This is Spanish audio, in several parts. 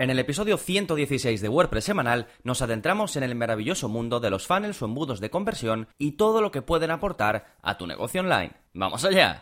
En el episodio 116 de WordPress semanal nos adentramos en el maravilloso mundo de los funnels o embudos de conversión y todo lo que pueden aportar a tu negocio online. ¡Vamos allá!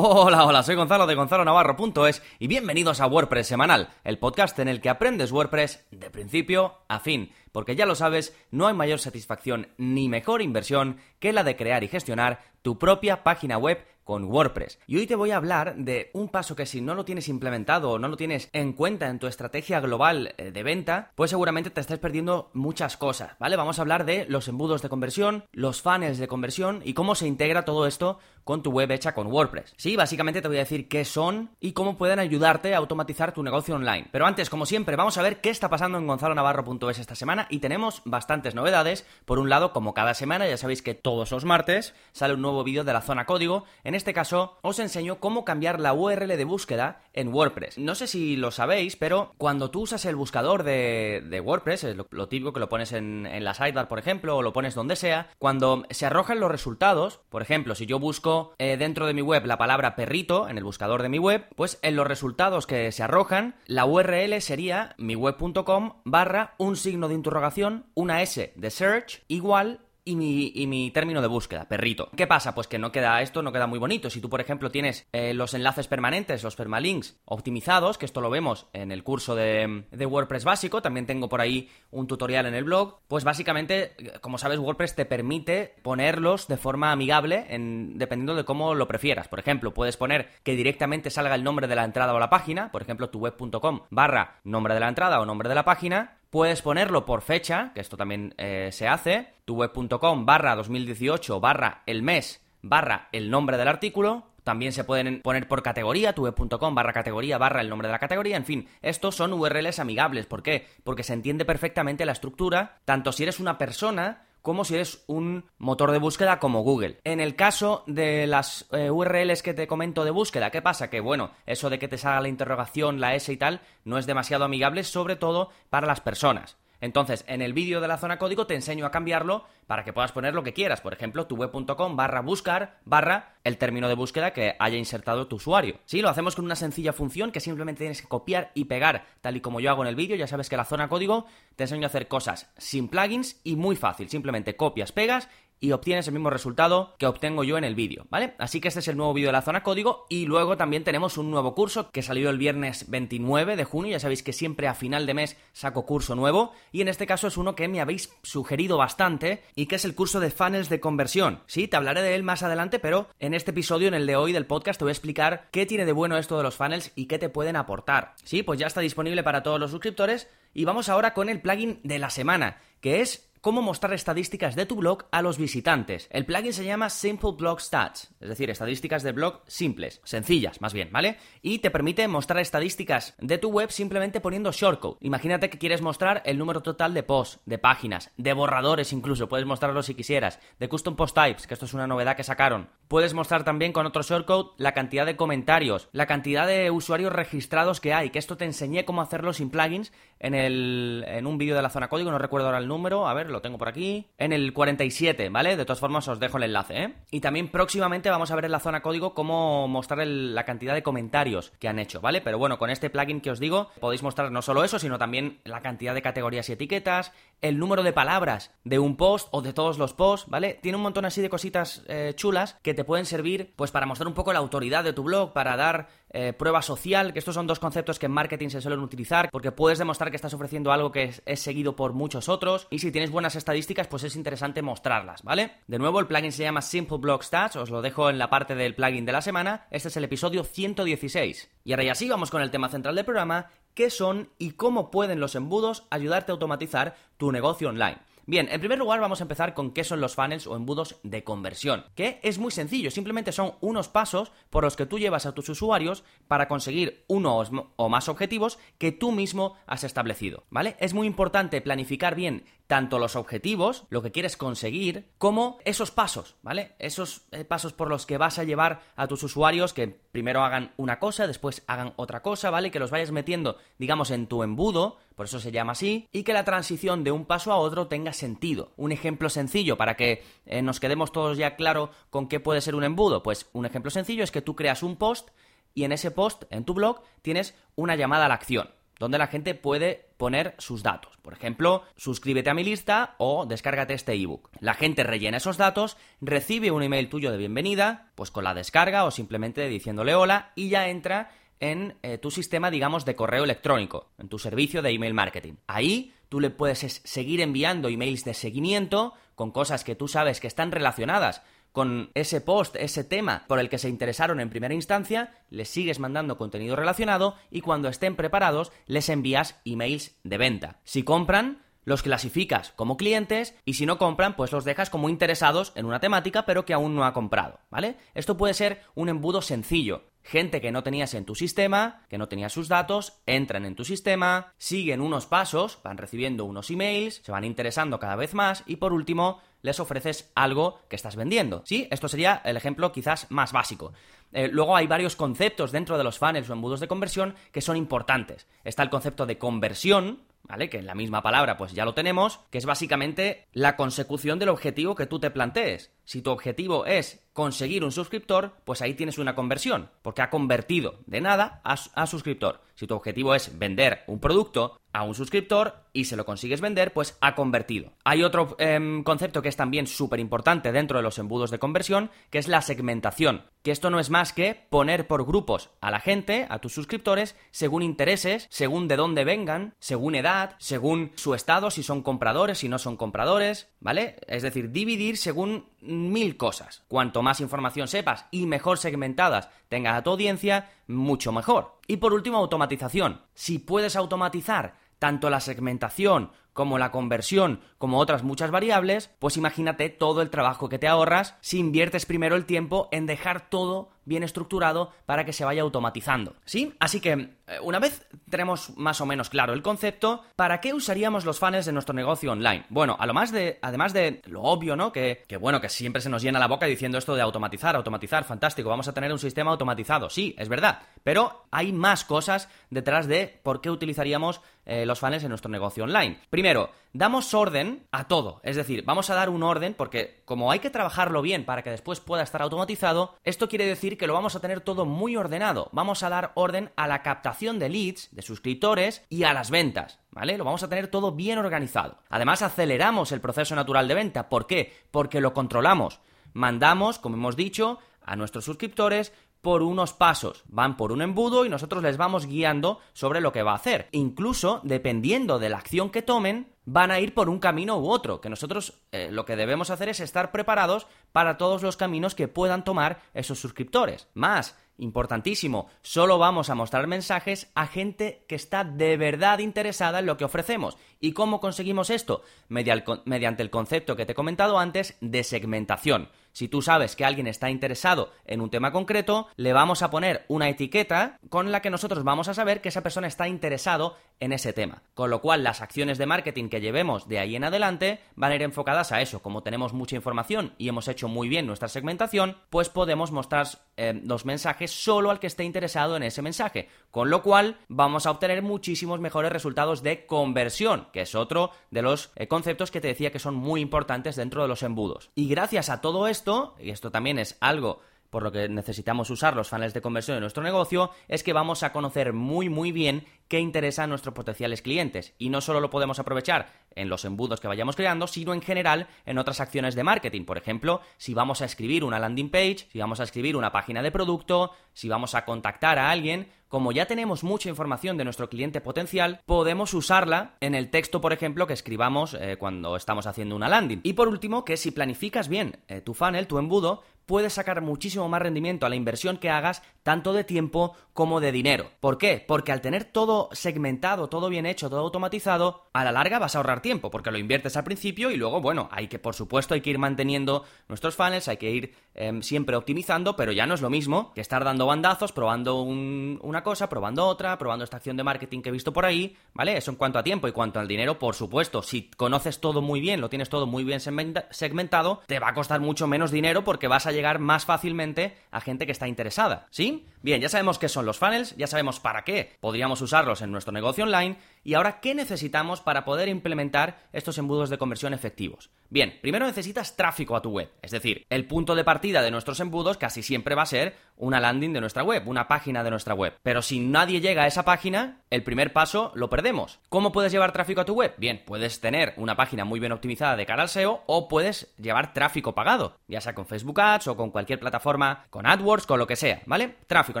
Hola, hola, soy Gonzalo de Gonzalo Navarro.es y bienvenidos a WordPress Semanal, el podcast en el que aprendes WordPress de principio a fin, porque ya lo sabes, no hay mayor satisfacción ni mejor inversión que la de crear y gestionar tu propia página web con WordPress. Y hoy te voy a hablar de un paso que si no lo tienes implementado o no lo tienes en cuenta en tu estrategia global eh, de venta, pues seguramente te estés perdiendo muchas cosas, ¿vale? Vamos a hablar de los embudos de conversión, los funnels de conversión y cómo se integra todo esto con tu web hecha con WordPress. Sí, básicamente te voy a decir qué son y cómo pueden ayudarte a automatizar tu negocio online. Pero antes, como siempre, vamos a ver qué está pasando en gonzalonavarro.es esta semana y tenemos bastantes novedades. Por un lado, como cada semana, ya sabéis que todos los martes sale un nuevo vídeo de la zona código. En este caso, os enseño cómo cambiar la URL de búsqueda en WordPress. No sé si lo sabéis, pero cuando tú usas el buscador de, WordPress, es lo, típico que lo pones en, en la sidebar, por ejemplo, o lo pones donde sea, cuando se arrojan los resultados, por ejemplo, si yo busco eh, dentro de mi web la palabra perrito en el buscador de mi web, pues en los resultados que se arrojan, la URL sería miweb.com barra un signo de interrogación, una S de search igual y mi, término de búsqueda, perrito. ¿Qué pasa? Pues que no queda esto, no queda muy bonito. Si tú, por ejemplo, tienes eh, los enlaces permanentes, los permalinks optimizados, que esto lo vemos en el curso de, WordPress básico, también tengo por ahí un tutorial en el blog, pues básicamente, como sabes, WordPress te permite ponerlos de forma amigable en, dependiendo de cómo lo prefieras. Por ejemplo, puedes poner que directamente salga el nombre de la entrada o la página, por ejemplo, tuweb.com barra nombre de la entrada o nombre de la página, Puedes ponerlo por fecha, que esto también eh, se hace, tuweb.com barra 2018 barra el mes barra el nombre del artículo. También se pueden poner por categoría, tuweb.com barra categoría barra el nombre de la categoría. En fin, estos son URLs amigables. ¿Por qué? Porque se entiende perfectamente la estructura, tanto si eres una persona como si eres un motor de búsqueda como Google. En el caso de las eh, URLs que te comento de búsqueda, ¿qué pasa? Que bueno, eso de que te salga la interrogación, la S y tal, no es demasiado amigable, sobre todo para las personas. Entonces, en el vídeo de la zona código te enseño a cambiarlo para que puedas poner lo que quieras. Por ejemplo, tuweb.com barra buscar barra el término de búsqueda que haya insertado tu usuario. Sí, lo hacemos con una sencilla función que simplemente tienes que copiar y pegar, tal y como yo hago en el vídeo. Ya sabes que la zona código te enseño a hacer cosas sin plugins y muy fácil. Simplemente copias, pegas y obtienes el mismo resultado que obtengo yo en el vídeo, ¿vale? Así que este es el nuevo vídeo de la zona código y luego también tenemos un nuevo curso que salió el viernes 29 de junio, ya sabéis que siempre a final de mes saco curso nuevo y en este caso es uno que me habéis sugerido bastante y que es el curso de funnels de conversión. Sí, te hablaré de él más adelante, pero en este episodio, en el de hoy del podcast, te voy a explicar qué tiene de bueno esto de los funnels y qué te pueden aportar. Sí, pues ya está disponible para todos los suscriptores y vamos ahora con el plugin de la semana, que es cómo mostrar estadísticas de tu blog a los visitantes. El plugin se llama Simple Blog Stats, es decir, estadísticas de blog simples, sencillas más bien, ¿vale? Y te permite mostrar estadísticas de tu web simplemente poniendo shortcode. Imagínate que quieres mostrar el número total de posts, de páginas, de borradores incluso, puedes mostrarlo si quisieras, de custom post types, que esto es una novedad que sacaron. Puedes mostrar también con otro shortcode la cantidad de comentarios, la cantidad de usuarios registrados que hay, que esto te enseñé cómo hacerlo sin plugins en, el, en un vídeo de la zona código, no recuerdo ahora el número, a ver, lo tengo por aquí, en el 47, ¿vale? De todas formas os dejo el enlace, ¿eh? Y también próximamente vamos a ver en la zona código cómo mostrar la cantidad de comentarios que han hecho, ¿vale? Pero bueno, con este plugin que os digo, podéis mostrar no solo eso, sino también la cantidad de categorías y etiquetas, el número de palabras de un post o de todos los posts, ¿vale? Tiene un montón así de cositas eh, chulas que te pueden servir, pues, para mostrar un poco la autoridad de tu blog, para dar eh, prueba social, que estos son dos conceptos que en marketing se suelen utilizar, porque puedes demostrar que estás ofreciendo algo que es, seguido por muchos otros, y si tienes buenas estadísticas, pues es interesante mostrarlas, ¿vale? De nuevo, el plugin se llama Simple Blog Stats, os lo dejo en la parte del plugin de la semana, este es el episodio 116. Y ahora ya sí, vamos con el tema central del programa, qué son y cómo pueden los embudos ayudarte a automatizar tu negocio online. Bien, en primer lugar vamos a empezar con qué son los funnels o embudos de conversión, que es muy sencillo, simplemente son unos pasos por los que tú llevas a tus usuarios para conseguir uno o más objetivos que tú mismo has establecido, ¿vale? Es muy importante planificar bien tanto los objetivos, lo que quieres conseguir, como esos pasos, ¿vale? Esos eh, pasos por los que vas a llevar a tus usuarios que primero hagan una cosa, después hagan otra cosa, ¿vale? Que los vayas metiendo, digamos, en tu embudo, por eso se llama así, y que la transición de un paso a otro tenga sentido. Un ejemplo sencillo para que eh, nos quedemos todos ya claro con qué puede ser un embudo. Pues un ejemplo sencillo es que tú creas un post y en ese post, en tu blog, tienes una llamada a la acción donde la gente puede poner sus datos. Por ejemplo, suscríbete a mi lista o descárgate este ebook. La gente rellena esos datos, recibe un email tuyo de bienvenida, pues con la descarga o simplemente diciéndole hola y ya entra en eh, tu sistema, digamos, de correo electrónico, en tu servicio de email marketing. Ahí tú le puedes seguir enviando emails de seguimiento con cosas que tú sabes que están relacionadas con ese post, ese tema por el que se interesaron en primera instancia, les sigues mandando contenido relacionado y cuando estén preparados les envías emails de venta. Si compran, los clasificas como clientes y si no compran, pues los dejas como interesados en una temática pero que aún no ha comprado, ¿vale? Esto puede ser un embudo sencillo. Gente que no tenías en tu sistema, que no tenía sus datos, entran en tu sistema, siguen unos pasos, van recibiendo unos emails, se van interesando cada vez más y por último les ofreces algo que estás vendiendo. ¿Sí? Esto sería el ejemplo quizás más básico. Eh, luego hay varios conceptos dentro de los funnels o embudos de conversión que son importantes. Está el concepto de conversión, ¿vale? Que en la misma palabra pues ya lo tenemos, que es básicamente la consecución del objetivo que tú te plantees. Si tu objetivo es conseguir un suscriptor, pues ahí tienes una conversión, porque ha convertido de nada a, suscriptor. Si tu objetivo es vender un producto a un suscriptor y se lo consigues vender, pues ha convertido. Hay otro em, concepto que es también súper importante dentro de los embudos de conversión, que es la segmentación, que esto no es más que poner por grupos a la gente, a tus suscriptores, según intereses, según de dónde vengan, según edad, según su estado, si son compradores, si no son compradores, ¿vale? Es decir, dividir según mil cosas. Cuanto más información sepas y mejor segmentadas tengas a tu audiencia, mucho mejor. Y por último, automatización. Si puedes automatizar tanto la segmentación como la conversión, como otras muchas variables, pues imagínate todo el trabajo que te ahorras si inviertes primero el tiempo en dejar todo bien estructurado para que se vaya automatizando. ¿Sí? Así que, eh, una vez tenemos más o menos claro el concepto, ¿para qué usaríamos los funnels de nuestro negocio online? Bueno, a lo más de, además de lo obvio, ¿no? Que, que bueno, que siempre se nos llena la boca diciendo esto de automatizar, automatizar, fantástico, vamos a tener un sistema automatizado. Sí, es verdad. Pero hay más cosas detrás de por qué utilizaríamos eh, los funnels en nuestro negocio online. Primero, damos orden a todo. Es decir, vamos a dar un orden porque como hay que trabajarlo bien para que después pueda estar automatizado, esto quiere decir que lo vamos a tener todo muy ordenado. Vamos a dar orden a la captación de leads, de suscriptores y a las ventas. ¿Vale? Lo vamos a tener todo bien organizado. Además, aceleramos el proceso natural de venta. ¿Por qué? Porque lo controlamos. Mandamos, como hemos dicho, a nuestros suscriptores por unos pasos, van por un embudo y nosotros les vamos guiando sobre lo que va a hacer. Incluso, dependiendo de la acción que tomen, van a ir por un camino u otro, que nosotros eh, lo que debemos hacer es estar preparados para todos los caminos que puedan tomar esos suscriptores. Más, importantísimo, solo vamos a mostrar mensajes a gente que está de verdad interesada en lo que ofrecemos. ¿Y cómo conseguimos esto? Mediante el concepto que te he comentado antes de segmentación. Si tú sabes que alguien está interesado en un tema concreto, le vamos a poner una etiqueta con la que nosotros vamos a saber que esa persona está interesado en ese tema. Con lo cual, las acciones de marketing que llevemos de ahí en adelante van a ir enfocadas a eso. Como tenemos mucha información y hemos hecho muy bien nuestra segmentación, pues podemos mostrar eh, los mensajes solo al que esté interesado en ese mensaje. Con lo cual, vamos a obtener muchísimos mejores resultados de conversión, que es otro de los eh, conceptos que te decía que son muy importantes dentro de los embudos. Y gracias a todo esto, y esto también es algo por lo que necesitamos usar los funnels de conversión en nuestro negocio, es que vamos a conocer muy muy bien qué interesa a nuestros potenciales clientes. Y no solo lo podemos aprovechar en los embudos que vayamos creando, sino en general en otras acciones de marketing. Por ejemplo, si vamos a escribir una landing page, si vamos a escribir una página de producto, si vamos a contactar a alguien, como ya tenemos mucha información de nuestro cliente potencial, podemos usarla en el texto, por ejemplo, que escribamos eh, cuando estamos haciendo una landing. Y por último, que si planificas bien eh, tu funnel, tu embudo, puedes sacar muchísimo más rendimiento a la inversión que hagas, tanto de tiempo como de dinero. ¿Por qué? Porque al tener todo segmentado, todo bien hecho, todo automatizado, a la larga vas a ahorrar tiempo, porque lo inviertes al principio y luego, bueno, hay que, por supuesto, hay que ir manteniendo nuestros funnels, hay que ir em, siempre optimizando, pero ya no es lo mismo que estar dando bandazos, probando una cosa, probando otra, probando esta acción de marketing que he visto por ahí, ¿vale? Eso en cuanto a tiempo y cuanto al dinero, por supuesto, si conoces todo muy bien, lo tienes todo muy bien segmentado, te va a costar mucho menos dinero porque vas llegar más fácilmente a gente que está interesada, ¿sí? Bien, ya sabemos qué son los funnels, ya sabemos para qué podríamos usarlos en nuestro negocio online y ahora qué necesitamos para poder implementar estos embudos de conversión efectivos. Bien, primero necesitas tráfico a tu web, es decir, el punto de partida de nuestros embudos casi siempre va a ser una landing de nuestra web, una página de nuestra web. Pero si nadie llega a esa página, el primer paso lo perdemos. ¿Cómo puedes llevar tráfico a tu web? Bien, puedes tener una página muy bien optimizada de cara al SEO o puedes llevar tráfico pagado, ya sea con Facebook Ads o con cualquier plataforma, con AdWords, con lo que sea, ¿vale? Tráfico,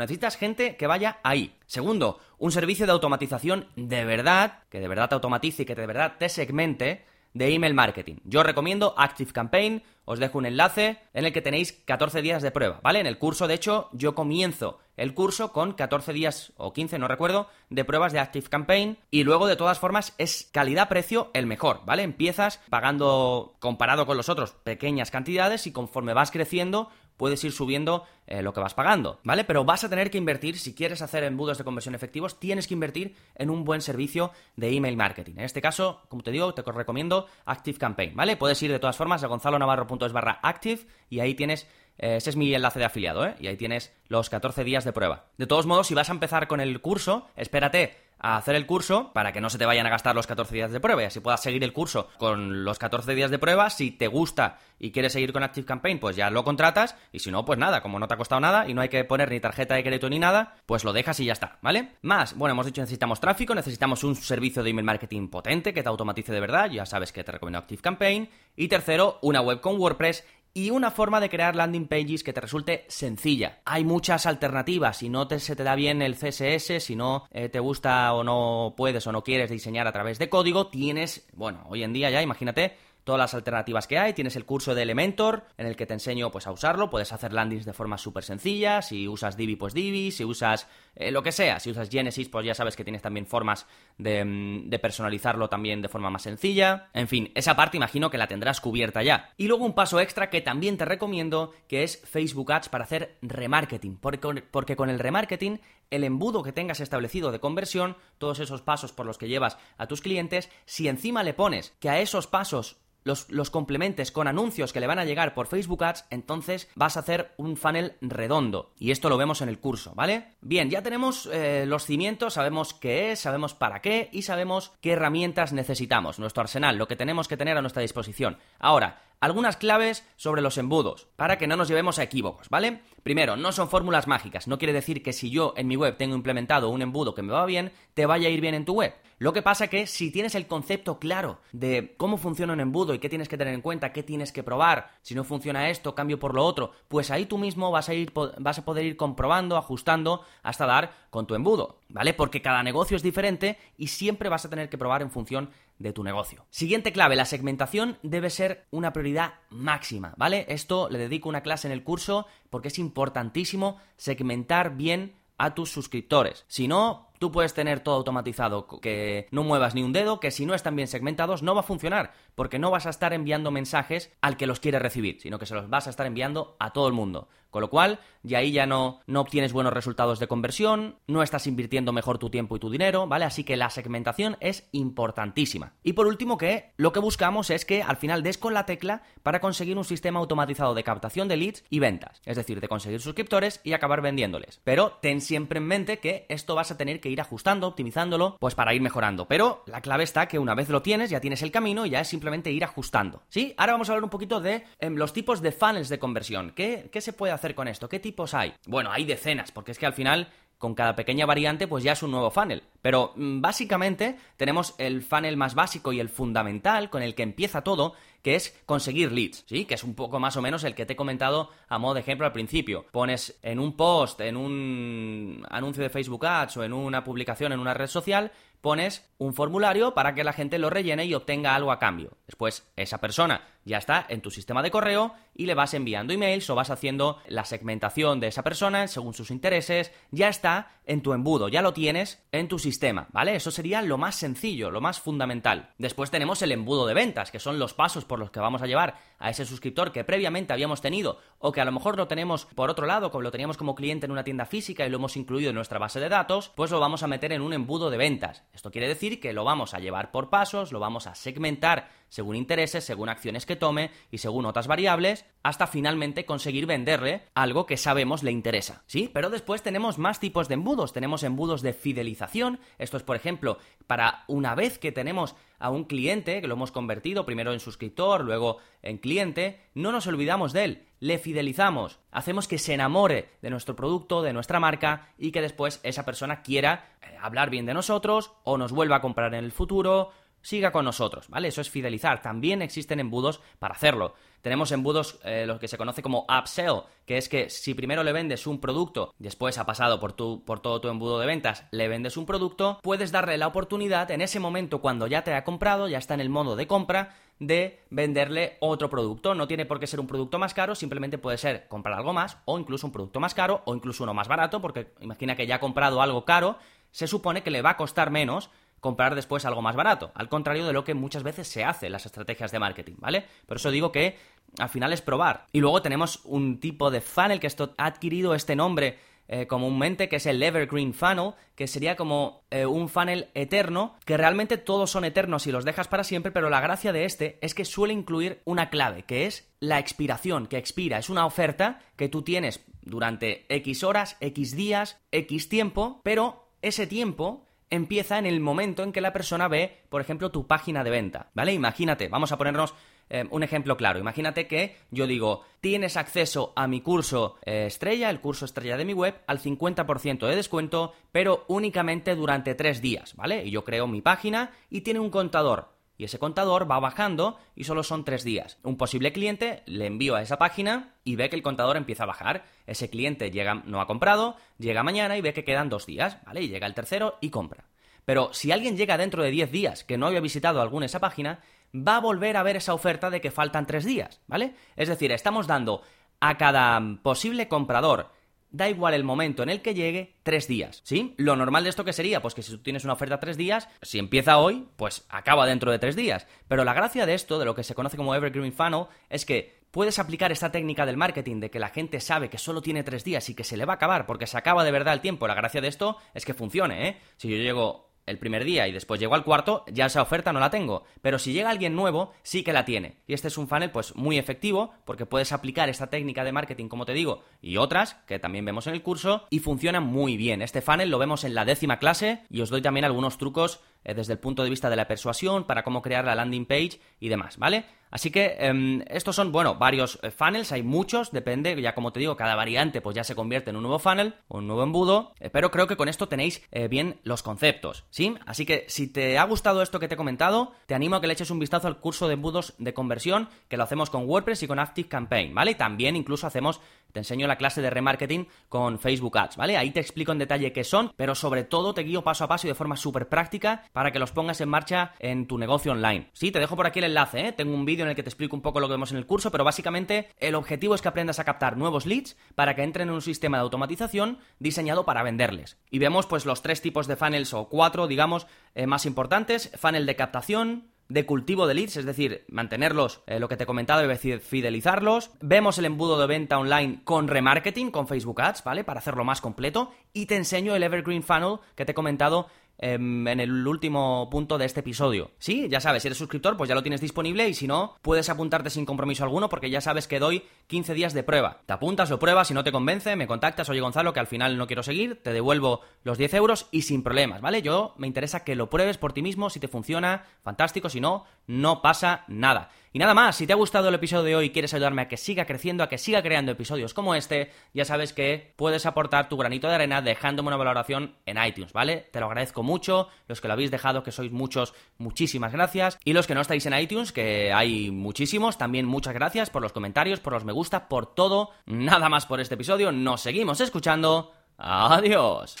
necesitas gente que vaya ahí. Segundo, un servicio de automatización de verdad, que de verdad te automatice y que de verdad te segmente de email marketing. Yo recomiendo Active Campaign, os dejo un enlace en el que tenéis 14 días de prueba, ¿vale? En el curso, de hecho, yo comienzo el curso con 14 días o 15, no recuerdo, de pruebas de Active Campaign y luego de todas formas es calidad-precio el mejor, ¿vale? Empiezas pagando comparado con los otros pequeñas cantidades y conforme vas creciendo puedes ir subiendo eh, lo que vas pagando, ¿vale? Pero vas a tener que invertir, si quieres hacer embudos de conversión efectivos, tienes que invertir en un buen servicio de email marketing. En este caso, como te digo, te recomiendo Active Campaign, ¿vale? Puedes ir de todas formas a gonzalonavarro.es barra active y ahí tienes ese es mi enlace de afiliado, ¿eh? Y ahí tienes los 14 días de prueba. De todos modos, si vas a empezar con el curso, espérate a hacer el curso para que no se te vayan a gastar los 14 días de prueba y así puedas seguir el curso con los 14 días de prueba. Si te gusta y quieres seguir con Active Campaign, pues ya lo contratas y si no, pues nada, como no te ha costado nada y no hay que poner ni tarjeta de crédito ni nada, pues lo dejas y ya está, ¿vale? Más, bueno, hemos dicho necesitamos tráfico, necesitamos un servicio de email marketing potente que te automatice de verdad, ya sabes que te recomiendo Active Campaign. Y tercero, una web con WordPress y una forma de crear landing pages que te resulte sencilla. Hay muchas alternativas, si no te, se te da bien el CSS, si no eh, te gusta o no puedes o no quieres diseñar a través de código, tienes, bueno, hoy en día ya imagínate todas las alternativas que hay. Tienes el curso de Elementor, en el que te enseño pues, a usarlo. Puedes hacer landings de forma súper sencilla. Si usas Divi, pues Divi. Si usas eh, lo que sea. Si usas Genesis, pues ya sabes que tienes también formas de, mm, de, personalizarlo también de forma más sencilla. En fin, esa parte imagino que la tendrás cubierta ya. Y luego un paso extra que también te recomiendo, que es Facebook Ads para hacer remarketing. Porque, porque con el remarketing el embudo que tengas establecido de conversión, todos esos pasos por los que llevas a tus clientes, si encima le pones que a esos pasos los, complementes con anuncios que le van a llegar por Facebook Ads, entonces vas a hacer un funnel redondo. Y esto lo vemos en el curso, ¿vale? Bien, ya tenemos eh, los cimientos, sabemos qué es, sabemos para qué y sabemos qué herramientas necesitamos, nuestro arsenal, lo que tenemos que tener a nuestra disposición. Ahora, algunas claves sobre los embudos, para que no nos llevemos a equívocos, ¿vale? Primero, no son fórmulas mágicas, no quiere decir que si yo en mi web tengo implementado un embudo que me va bien, te vaya a ir bien en tu web. Lo que pasa que si tienes el concepto claro de cómo funciona un embudo y qué tienes que tener en cuenta, qué tienes que probar, si no funciona esto, cambio por lo otro, pues ahí tú mismo vas a, ir, vas a poder ir comprobando, ajustando hasta dar con tu embudo, ¿vale? Porque cada negocio es diferente y siempre vas a tener que probar en función de tu negocio. Siguiente clave, la segmentación debe ser una prioridad máxima, ¿vale? Esto le dedico una clase en el curso porque es importantísimo segmentar bien a tus suscriptores. Si no, Tú puedes tener todo automatizado, que no muevas ni un dedo, que si no están bien segmentados no va a funcionar, porque no vas a estar enviando mensajes al que los quiere recibir, sino que se los vas a estar enviando a todo el mundo. Con lo cual, y ahí ya no, no obtienes buenos resultados de conversión, no estás invirtiendo mejor tu tiempo y tu dinero, ¿vale? Así que la segmentación es importantísima. Y por último, que lo que buscamos es que al final des con la tecla para conseguir un sistema automatizado de captación de leads y ventas. Es decir, de conseguir suscriptores y acabar vendiéndoles. Pero ten siempre en mente que esto vas a tener que ir ajustando, optimizándolo, pues para ir mejorando. Pero la clave está que una vez lo tienes, ya tienes el camino y ya es simplemente ir ajustando. ¿Sí? Ahora vamos a hablar un poquito de em, los tipos de funnels de conversión. ¿Qué, ¿Qué se puede hacer? hacer con esto? ¿Qué tipos hay? Bueno, hay decenas, porque es que al final con cada pequeña variante pues ya es un nuevo funnel. Pero mm, básicamente tenemos el funnel más básico y el fundamental con el que empieza todo, que es conseguir leads, ¿sí? Que es un poco más o menos el que te he comentado a modo de ejemplo al principio. Pones en un post, en un anuncio de Facebook Ads o en una publicación en una red social, pones un formulario para que la gente lo rellene y obtenga algo a cambio. Después, esa persona ya está en tu sistema de correo y le vas enviando emails o vas haciendo la segmentación de esa persona según sus intereses, ya está en tu embudo, ya lo tienes en tu sistema, ¿vale? Eso sería lo más sencillo, lo más fundamental. Después tenemos el embudo de ventas, que son los pasos por los que vamos a llevar a ese suscriptor que previamente habíamos tenido o que a lo mejor lo tenemos por otro lado, como lo teníamos como cliente en una tienda física y lo hemos incluido en nuestra base de datos, pues lo vamos a meter en un embudo de ventas. Esto quiere decir que lo vamos a llevar por pasos, lo vamos a segmentar según intereses, según acciones que tome y según otras variables, hasta finalmente conseguir venderle algo que sabemos le interesa. ¿Sí? Pero después tenemos más tipos de embudos. Tenemos embudos de fidelización. Esto es, por ejemplo, para una vez que tenemos a un cliente, que lo hemos convertido primero en suscriptor, luego en cliente, no nos olvidamos de él, le fidelizamos, hacemos que se enamore de nuestro producto, de nuestra marca y que después esa persona quiera eh, hablar bien de nosotros o nos vuelva a comprar en el futuro siga con nosotros, ¿vale? Eso es fidelizar. También existen embudos para hacerlo. Tenemos embudos, eh, lo que se conoce como upsell, que es que si primero le vendes un producto, después ha pasado por, tu, por todo tu embudo de ventas, le vendes un producto, puedes darle la oportunidad en ese momento cuando ya te ha comprado, ya está en el modo de compra, de venderle otro producto. No tiene por qué ser un producto más caro, simplemente puede ser comprar algo más, o incluso un producto más caro, o incluso uno más barato, porque imagina que ya ha comprado algo caro, se supone que le va a costar menos comprar después algo más barato, al contrario de lo que muchas veces se hace en las estrategias de marketing, ¿vale? Por eso digo que al final es probar. Y luego tenemos un tipo de funnel que esto ha adquirido este nombre eh, comúnmente, que es el Evergreen Funnel, que sería como eh, un funnel eterno, que realmente todos son eternos y los dejas para siempre, pero la gracia de este es que suele incluir una clave, que es la expiración, que expira. Es una oferta que tú tienes durante X horas, X días, X tiempo, pero ese tiempo empieza en el momento en que la persona ve, por ejemplo, tu página de venta, ¿vale? Imagínate, vamos a ponernos eh, un ejemplo claro. Imagínate que yo digo, tienes acceso a mi curso eh, estrella, el curso estrella de mi web, al 50% de descuento, pero únicamente durante tres días, ¿vale? Y yo creo mi página y tiene un contador y ese contador va bajando y solo son tres días. Un posible cliente le envío a esa página y ve que el contador empieza a bajar. Ese cliente llega, no ha comprado, llega mañana y ve que quedan dos días, ¿vale? Y llega el tercero y compra. Pero si alguien llega dentro de 10 días que no había visitado alguna esa página, va a volver a ver esa oferta de que faltan tres días, ¿vale? Es decir, estamos dando a cada posible comprador da igual el momento en el que llegue, tres días, ¿sí? Lo normal de esto que sería, pues que si tú tienes una oferta tres días, si empieza hoy, pues acaba dentro de tres días. Pero la gracia de esto, de lo que se conoce como Evergreen Funnel, es que puedes aplicar esta técnica del marketing de que la gente sabe que solo tiene tres días y que se le va a acabar porque se acaba de verdad el tiempo. La gracia de esto es que funcione, ¿eh? Si yo llego el primer día y después llego al cuarto, ya esa oferta no la tengo. Pero si llega alguien nuevo, sí que la tiene. Y este es un funnel pues muy efectivo porque puedes aplicar esta técnica de marketing, como te digo, y otras que también vemos en el curso y funcionan muy bien. Este funnel lo vemos en la décima clase y os doy también algunos trucos eh, desde el punto de vista de la persuasión para cómo crear la landing page y demás, ¿vale? Así que em, estos son, bueno, varios eh, funnels, hay muchos, depende, ya como te digo, cada variante pues ya se convierte en un nuevo funnel un nuevo embudo, eh, pero creo que con esto tenéis eh, bien los conceptos, ¿sí? Así que si te ha gustado esto que te he comentado, te animo a que le eches un vistazo al curso de embudos de conversión, que lo hacemos con WordPress y con Active Campaign, ¿vale? También incluso hacemos, te enseño la clase de remarketing con Facebook Ads, ¿vale? Ahí te explico en detalle qué son, pero sobre todo te guío paso a paso y de forma súper práctica para que los pongas en marcha en tu negocio online. Sí, te dejo por aquí el enlace, ¿eh? Tengo un vídeo en el que te explico un poco lo que vemos en el curso, pero básicamente el objetivo es que aprendas a captar nuevos leads para que entren en un sistema de automatización diseñado para venderles. Y vemos pues los tres tipos de funnels o cuatro, digamos, eh, más importantes. Funnel de captación, de cultivo de leads, es decir, mantenerlos, eh, lo que te he comentado, decir, fidelizarlos. Vemos el embudo de venta online con remarketing, con Facebook Ads, ¿vale? Para hacerlo más completo. Y te enseño el Evergreen Funnel que te he comentado en el último punto de este episodio. Sí, ya sabes, si eres suscriptor, pues ya lo tienes disponible y si no, puedes apuntarte sin compromiso alguno porque ya sabes que doy 15 días de prueba. Te apuntas, lo pruebas, si no te convence, me contactas, oye Gonzalo, que al final no quiero seguir, te devuelvo los 10 euros y sin problemas, ¿vale? Yo me interesa que lo pruebes por ti mismo, si te funciona, fantástico, si no, no pasa nada. Y nada más, si te ha gustado el episodio de hoy y quieres ayudarme a que siga creciendo, a que siga creando episodios como este, ya sabes que puedes aportar tu granito de arena dejándome una valoración en iTunes, ¿vale? Te lo agradezco mucho, los que lo habéis dejado, que sois muchos, muchísimas gracias. Y los que no estáis en iTunes, que hay muchísimos, también muchas gracias por los comentarios, por los me gusta, por todo. Nada más por este episodio, nos seguimos escuchando. Adiós.